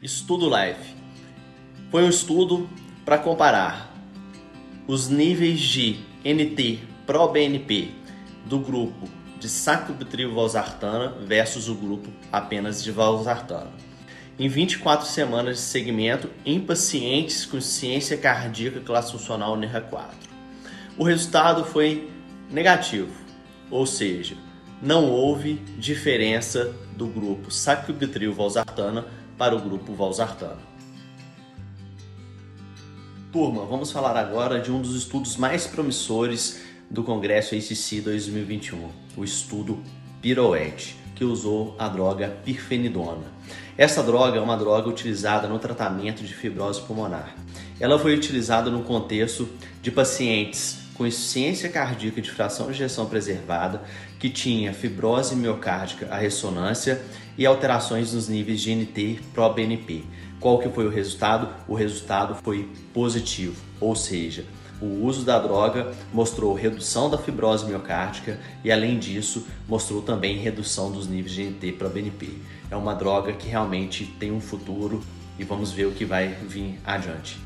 Estudo Life foi um estudo para comparar os níveis de NT Pro-BNP do grupo de sacubitril valsartana versus o grupo apenas de valsartana. Em 24 semanas de segmento em pacientes com ciência cardíaca classe funcional NRA4. O resultado foi negativo, ou seja, não houve diferença do grupo sacubitril valsartana para o grupo valsartana. Turma, vamos falar agora de um dos estudos mais promissores do Congresso ACC 2021, o estudo Pirouette, que usou a droga pirfenidona. Essa droga é uma droga utilizada no tratamento de fibrose pulmonar. Ela foi utilizada no contexto de pacientes com insuficiência cardíaca de fração de ejeção preservada, que tinha fibrose miocárdica à ressonância e alterações nos níveis de NT pro-BNP. Qual que foi o resultado? O resultado foi positivo, ou seja, o uso da droga mostrou redução da fibrose miocárdica e, além disso, mostrou também redução dos níveis de NT para BNP. É uma droga que realmente tem um futuro e vamos ver o que vai vir adiante.